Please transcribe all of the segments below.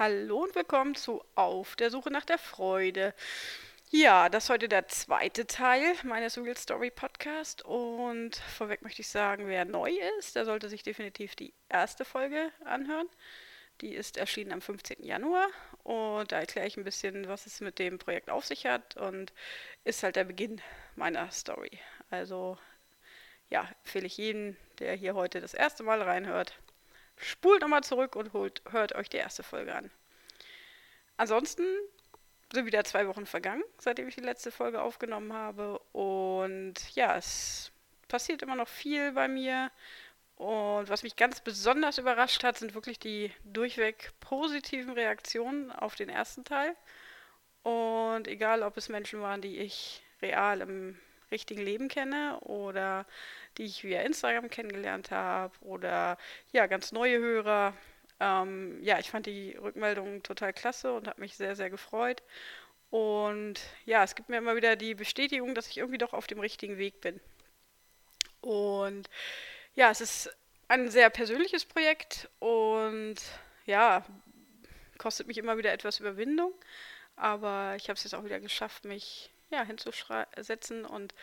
Hallo und willkommen zu Auf der Suche nach der Freude. Ja, das ist heute der zweite Teil meines Real Story Podcast und vorweg möchte ich sagen, wer neu ist, der sollte sich definitiv die erste Folge anhören. Die ist erschienen am 15. Januar und da erkläre ich ein bisschen, was es mit dem Projekt auf sich hat und ist halt der Beginn meiner Story. Also ja, empfehle ich jeden, der hier heute das erste Mal reinhört, spult nochmal zurück und holt, hört euch die erste Folge an. Ansonsten sind wieder zwei Wochen vergangen, seitdem ich die letzte Folge aufgenommen habe. Und ja, es passiert immer noch viel bei mir. Und was mich ganz besonders überrascht hat, sind wirklich die durchweg positiven Reaktionen auf den ersten Teil. Und egal, ob es Menschen waren, die ich real im richtigen Leben kenne oder die ich via Instagram kennengelernt habe oder ja, ganz neue Hörer. Ähm, ja, ich fand die Rückmeldungen total klasse und habe mich sehr, sehr gefreut. Und ja, es gibt mir immer wieder die Bestätigung, dass ich irgendwie doch auf dem richtigen Weg bin. Und ja, es ist ein sehr persönliches Projekt und ja, kostet mich immer wieder etwas Überwindung. Aber ich habe es jetzt auch wieder geschafft, mich ja, hinzusetzen und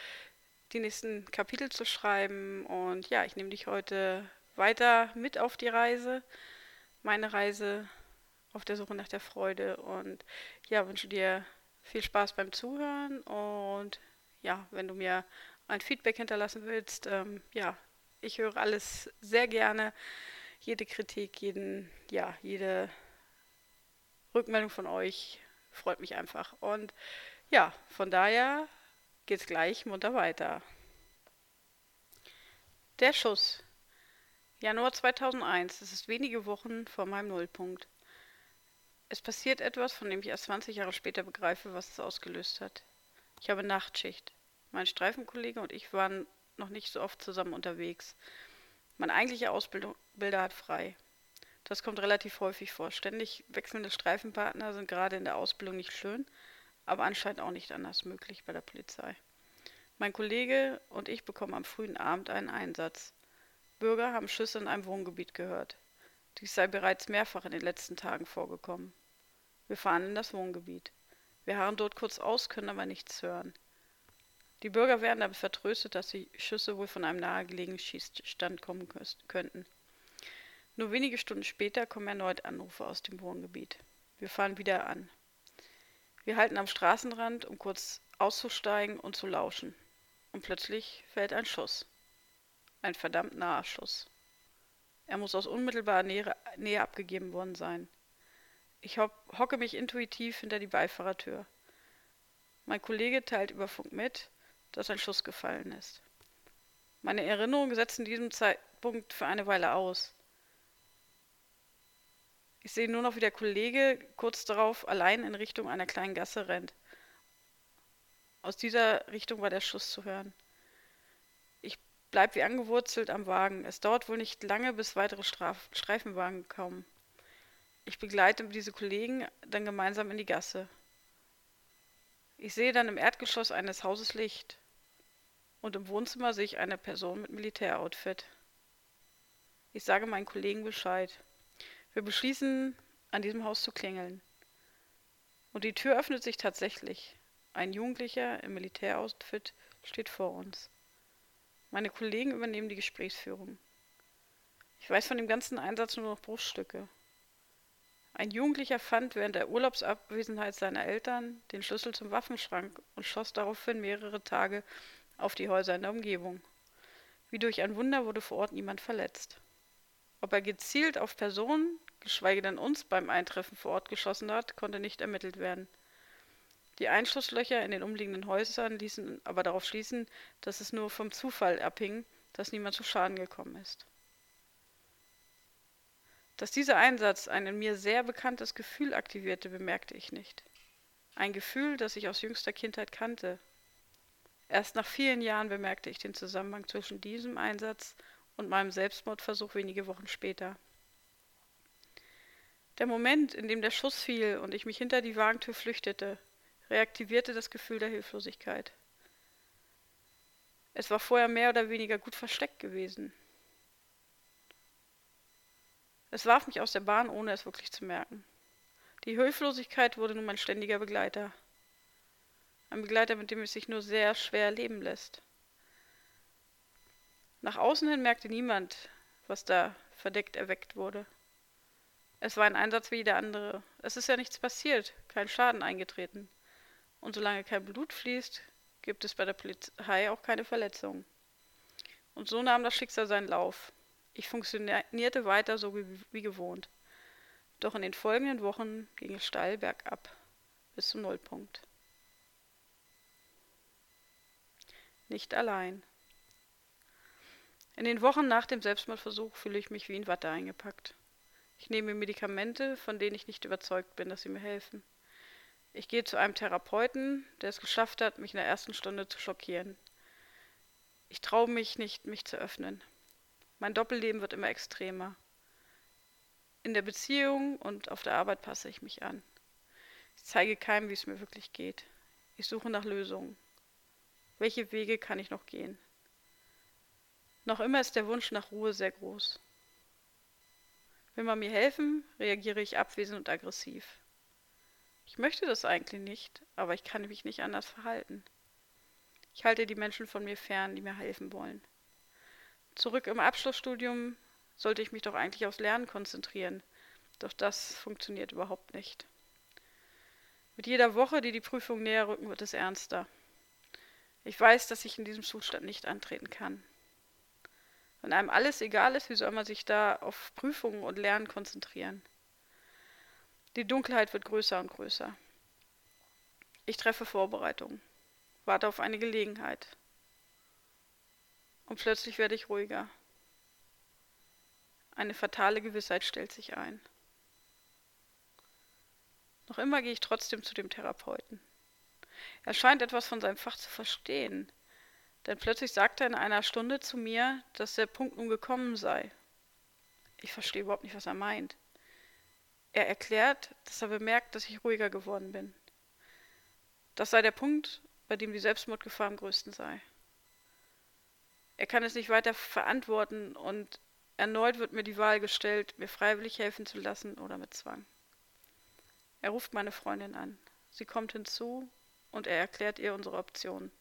die nächsten Kapitel zu schreiben. Und ja, ich nehme dich heute weiter mit auf die Reise, meine Reise auf der Suche nach der Freude. Und ja, wünsche dir viel Spaß beim Zuhören. Und ja, wenn du mir ein Feedback hinterlassen willst, ähm, ja, ich höre alles sehr gerne. Jede Kritik, jeden, ja, jede Rückmeldung von euch freut mich einfach. Und ja, von daher geht's gleich munter weiter. Der Schuss. Januar 2001. Es ist wenige Wochen vor meinem Nullpunkt. Es passiert etwas, von dem ich erst 20 Jahre später begreife, was es ausgelöst hat. Ich habe Nachtschicht. Mein Streifenkollege und ich waren noch nicht so oft zusammen unterwegs. Mein eigentlicher Ausbilder hat frei. Das kommt relativ häufig vor. Ständig wechselnde Streifenpartner sind gerade in der Ausbildung nicht schön, aber anscheinend auch nicht anders möglich bei der Polizei. Mein Kollege und ich bekommen am frühen Abend einen Einsatz. Bürger haben Schüsse in einem Wohngebiet gehört. Dies sei bereits mehrfach in den letzten Tagen vorgekommen. Wir fahren in das Wohngebiet. Wir harren dort kurz aus, können aber nichts hören. Die Bürger werden aber vertröstet, dass die Schüsse wohl von einem nahegelegenen Schießstand kommen könnten. Nur wenige Stunden später kommen erneut Anrufe aus dem Wohngebiet. Wir fahren wieder an. Wir halten am Straßenrand, um kurz auszusteigen und zu lauschen. Und plötzlich fällt ein Schuss. Ein verdammt naher Schuss. Er muss aus unmittelbarer Nähe, Nähe abgegeben worden sein. Ich hocke mich intuitiv hinter die Beifahrertür. Mein Kollege teilt über Funk mit, dass ein Schuss gefallen ist. Meine Erinnerungen setzen diesem Zeitpunkt für eine Weile aus. Ich sehe nur noch, wie der Kollege kurz darauf allein in Richtung einer kleinen Gasse rennt. Aus dieser Richtung war der Schuss zu hören. Ich bleibe wie angewurzelt am Wagen. Es dauert wohl nicht lange, bis weitere Straf Streifenwagen kommen. Ich begleite diese Kollegen dann gemeinsam in die Gasse. Ich sehe dann im Erdgeschoss eines Hauses Licht. Und im Wohnzimmer sehe ich eine Person mit Militäroutfit. Ich sage meinen Kollegen Bescheid. Wir beschließen, an diesem Haus zu klingeln. Und die Tür öffnet sich tatsächlich. Ein Jugendlicher im Militäroutfit steht vor uns. Meine Kollegen übernehmen die Gesprächsführung. Ich weiß von dem ganzen Einsatz nur noch Bruchstücke. Ein Jugendlicher fand während der Urlaubsabwesenheit seiner Eltern den Schlüssel zum Waffenschrank und schoss daraufhin mehrere Tage auf die Häuser in der Umgebung. Wie durch ein Wunder wurde vor Ort niemand verletzt. Ob er gezielt auf Personen, geschweige denn uns beim Eintreffen vor Ort geschossen hat, konnte nicht ermittelt werden. Die Einschusslöcher in den umliegenden Häusern ließen aber darauf schließen, dass es nur vom Zufall abhing, dass niemand zu Schaden gekommen ist. Dass dieser Einsatz ein in mir sehr bekanntes Gefühl aktivierte, bemerkte ich nicht. Ein Gefühl, das ich aus jüngster Kindheit kannte. Erst nach vielen Jahren bemerkte ich den Zusammenhang zwischen diesem Einsatz und meinem Selbstmordversuch wenige Wochen später. Der Moment, in dem der Schuss fiel und ich mich hinter die Wagentür flüchtete, reaktivierte das Gefühl der Hilflosigkeit. Es war vorher mehr oder weniger gut versteckt gewesen. Es warf mich aus der Bahn, ohne es wirklich zu merken. Die Hilflosigkeit wurde nun mein ständiger Begleiter. Ein Begleiter, mit dem es sich nur sehr schwer leben lässt. Nach außen hin merkte niemand, was da verdeckt erweckt wurde. Es war ein Einsatz wie jeder andere. Es ist ja nichts passiert, kein Schaden eingetreten. Und solange kein Blut fließt, gibt es bei der Polizei auch keine Verletzungen. Und so nahm das Schicksal seinen Lauf. Ich funktionierte weiter so wie, gewohnt. Doch in den folgenden Wochen ging es steil bergab bis zum Nullpunkt. Nicht allein. In den Wochen nach dem Selbstmordversuch fühle ich mich wie in Watte eingepackt. Ich nehme Medikamente, von denen ich nicht überzeugt bin, dass sie mir helfen. Ich gehe zu einem Therapeuten, der es geschafft hat, mich in der ersten Stunde zu schockieren. Ich traue mich nicht, mich zu öffnen. Mein Doppelleben wird immer extremer. In der Beziehung und auf der Arbeit passe ich mich an. Ich zeige keinem, wie es mir wirklich geht. Ich suche nach Lösungen. Welche Wege kann ich noch gehen? Noch immer ist der Wunsch nach Ruhe sehr groß. Will man mir helfen, reagiere ich abwesend und aggressiv. Ich möchte das eigentlich nicht, aber ich kann mich nicht anders verhalten. Ich halte die Menschen von mir fern, die mir helfen wollen. Zurück im Abschlussstudium sollte ich mich doch eigentlich aufs Lernen konzentrieren, doch das funktioniert überhaupt nicht. Mit jeder Woche, die die Prüfungen näher rücken, wird es ernster. Ich weiß, dass ich in diesem Zustand nicht antreten kann. Wenn einem alles egal ist, wie soll man sich da auf Prüfungen und Lernen konzentrieren? Die Dunkelheit wird größer und größer. Ich treffe Vorbereitungen, warte auf eine Gelegenheit. Und plötzlich werde ich ruhiger. Eine fatale Gewissheit stellt sich ein. Noch immer gehe ich trotzdem zu dem Therapeuten. Er scheint etwas von seinem Fach zu verstehen, denn plötzlich sagt er in einer Stunde zu mir, dass der Punkt nun gekommen sei. Ich verstehe überhaupt nicht, was er meint. Er erklärt, dass er bemerkt, dass ich ruhiger geworden bin. Das sei der Punkt, bei dem die Selbstmordgefahr am größten sei. Er kann es nicht weiter verantworten und erneut wird mir die Wahl gestellt, mir freiwillig helfen zu lassen oder mit Zwang. Er ruft meine Freundin an. Sie kommt hinzu und er erklärt ihr unsere Optionen.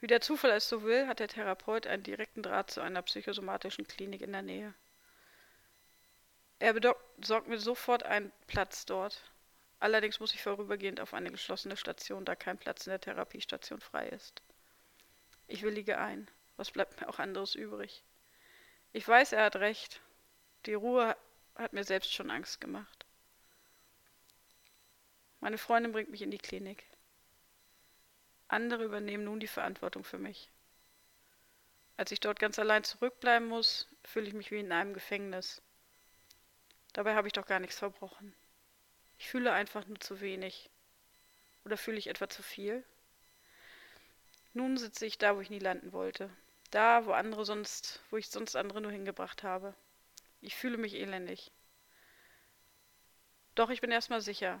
Wie der Zufall es so will, hat der Therapeut einen direkten Draht zu einer psychosomatischen Klinik in der Nähe. Er besorgt mir sofort einen Platz dort. Allerdings muss ich vorübergehend auf eine geschlossene Station, da kein Platz in der Therapiestation frei ist. Ich willige ein. Was bleibt mir auch anderes übrig? Ich weiß, er hat recht. Die Ruhe hat mir selbst schon Angst gemacht. Meine Freundin bringt mich in die Klinik. Andere übernehmen nun die Verantwortung für mich. Als ich dort ganz allein zurückbleiben muss, fühle ich mich wie in einem Gefängnis. Dabei habe ich doch gar nichts verbrochen. Ich fühle einfach nur zu wenig. Oder fühle ich etwa zu viel? Nun sitze ich da, wo ich nie landen wollte. Da, wo andere sonst, wo ich sonst andere nur hingebracht habe. Ich fühle mich elendig. Doch ich bin erstmal sicher.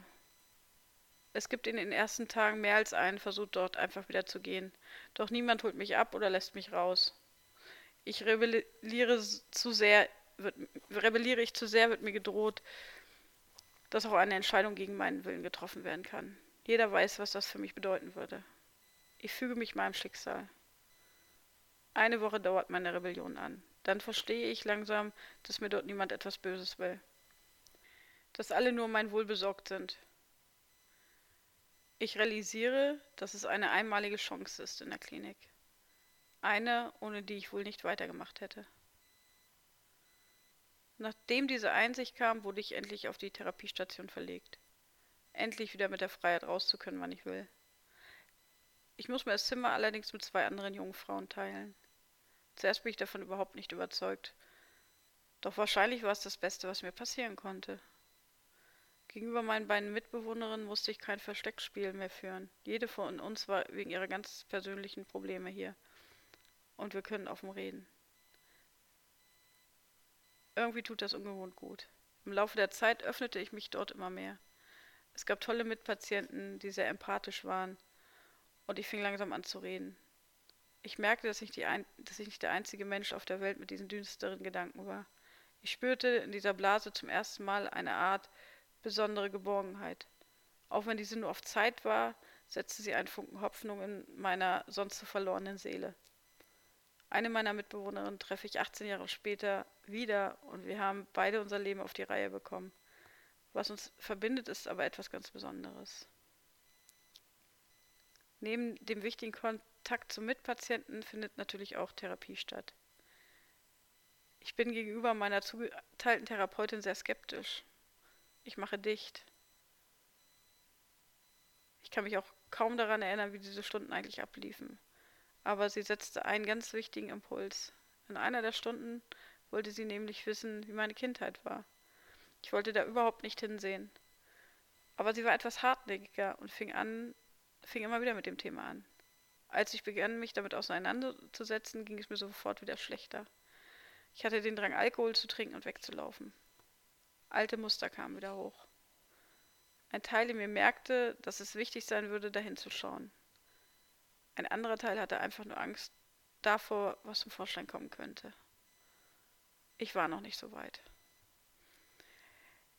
Es gibt in den ersten Tagen mehr als einen Versuch, dort einfach wieder zu gehen. Doch niemand holt mich ab oder lässt mich raus. Ich rebelliere zu sehr wird, rebelliere ich zu sehr, wird mir gedroht, dass auch eine Entscheidung gegen meinen Willen getroffen werden kann. Jeder weiß, was das für mich bedeuten würde. Ich füge mich meinem Schicksal. Eine Woche dauert meine Rebellion an. Dann verstehe ich langsam, dass mir dort niemand etwas Böses will. Dass alle nur mein Wohl besorgt sind. Ich realisiere, dass es eine einmalige Chance ist in der Klinik. Eine, ohne die ich wohl nicht weitergemacht hätte. Nachdem diese Einsicht kam, wurde ich endlich auf die Therapiestation verlegt. Endlich wieder mit der Freiheit rauszukönnen, wann ich will. Ich muss mir das Zimmer allerdings mit zwei anderen jungen Frauen teilen. Zuerst bin ich davon überhaupt nicht überzeugt. Doch wahrscheinlich war es das Beste, was mir passieren konnte. Gegenüber meinen beiden Mitbewohnerinnen musste ich kein Versteckspiel mehr führen. Jede von uns war wegen ihrer ganz persönlichen Probleme hier. Und wir können offen reden. Irgendwie tut das ungewohnt gut. Im Laufe der Zeit öffnete ich mich dort immer mehr. Es gab tolle Mitpatienten, die sehr empathisch waren, und ich fing langsam an zu reden. Ich merkte, dass ich, ein, dass ich nicht der einzige Mensch auf der Welt mit diesen düsteren Gedanken war. Ich spürte in dieser Blase zum ersten Mal eine Art besondere Geborgenheit. Auch wenn diese nur auf Zeit war, setzte sie einen Funken Hoffnung in meiner sonst so verlorenen Seele. Eine meiner Mitbewohnerinnen treffe ich 18 Jahre später wieder und wir haben beide unser Leben auf die Reihe bekommen. Was uns verbindet, ist aber etwas ganz Besonderes. Neben dem wichtigen Kontakt zum Mitpatienten findet natürlich auch Therapie statt. Ich bin gegenüber meiner zugeteilten Therapeutin sehr skeptisch. Ich mache dicht. Ich kann mich auch kaum daran erinnern, wie diese Stunden eigentlich abliefen. Aber sie setzte einen ganz wichtigen Impuls. In einer der Stunden wollte sie nämlich wissen, wie meine Kindheit war. Ich wollte da überhaupt nicht hinsehen. Aber sie war etwas hartnäckiger und fing an, fing immer wieder mit dem Thema an. Als ich begann, mich damit auseinanderzusetzen, ging es mir sofort wieder schlechter. Ich hatte den Drang, Alkohol zu trinken und wegzulaufen. Alte Muster kamen wieder hoch. Ein Teil in mir merkte, dass es wichtig sein würde, dahin zu schauen. Ein anderer Teil hatte einfach nur Angst davor, was zum Vorschein kommen könnte. Ich war noch nicht so weit.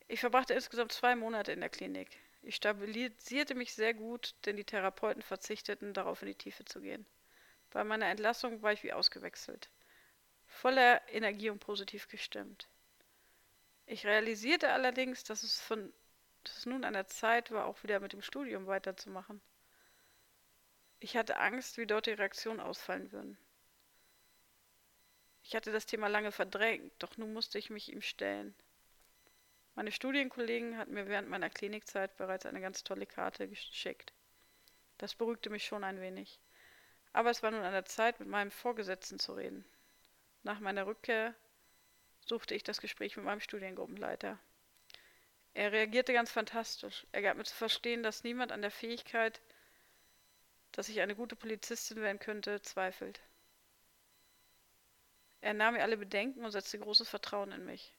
Ich verbrachte insgesamt zwei Monate in der Klinik. Ich stabilisierte mich sehr gut, denn die Therapeuten verzichteten darauf, in die Tiefe zu gehen. Bei meiner Entlassung war ich wie ausgewechselt, voller Energie und positiv gestimmt. Ich realisierte allerdings, dass es, von, dass es nun an der Zeit war, auch wieder mit dem Studium weiterzumachen. Ich hatte Angst, wie dort die Reaktionen ausfallen würden. Ich hatte das Thema lange verdrängt, doch nun musste ich mich ihm stellen. Meine Studienkollegen hatten mir während meiner Klinikzeit bereits eine ganz tolle Karte geschickt. Das beruhigte mich schon ein wenig. Aber es war nun an der Zeit, mit meinem Vorgesetzten zu reden. Nach meiner Rückkehr suchte ich das Gespräch mit meinem Studiengruppenleiter. Er reagierte ganz fantastisch. Er gab mir zu verstehen, dass niemand an der Fähigkeit, dass ich eine gute Polizistin werden könnte, zweifelt. Er nahm mir alle Bedenken und setzte großes Vertrauen in mich.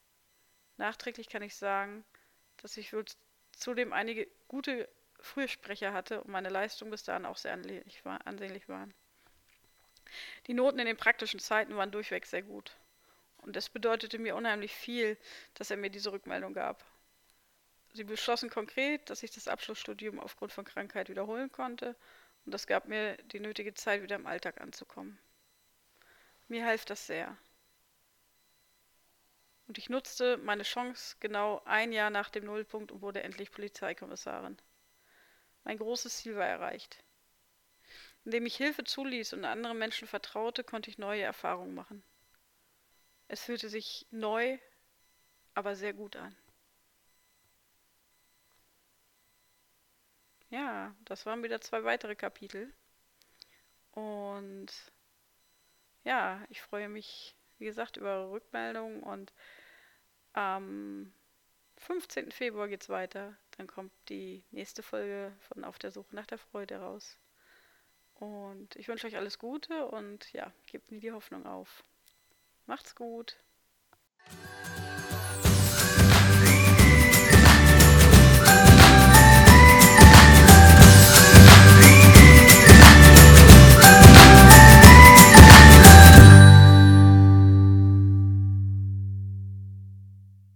Nachträglich kann ich sagen, dass ich wohl zudem einige gute Frühsprecher hatte und meine Leistungen bis dahin auch sehr ansehnlich waren. Die Noten in den praktischen Zeiten waren durchweg sehr gut. Und es bedeutete mir unheimlich viel, dass er mir diese Rückmeldung gab. Sie beschlossen konkret, dass ich das Abschlussstudium aufgrund von Krankheit wiederholen konnte und das gab mir die nötige Zeit, wieder im Alltag anzukommen. Mir half das sehr. Und ich nutzte meine Chance genau ein Jahr nach dem Nullpunkt und wurde endlich Polizeikommissarin. Mein großes Ziel war erreicht. Indem ich Hilfe zuließ und anderen Menschen vertraute, konnte ich neue Erfahrungen machen. Es fühlte sich neu, aber sehr gut an. Ja, das waren wieder zwei weitere Kapitel. Und ja, ich freue mich, wie gesagt, über Rückmeldungen und am 15. Februar geht's weiter. Dann kommt die nächste Folge von Auf der Suche nach der Freude raus. Und ich wünsche euch alles Gute und ja, gebt nie die Hoffnung auf. Macht's gut.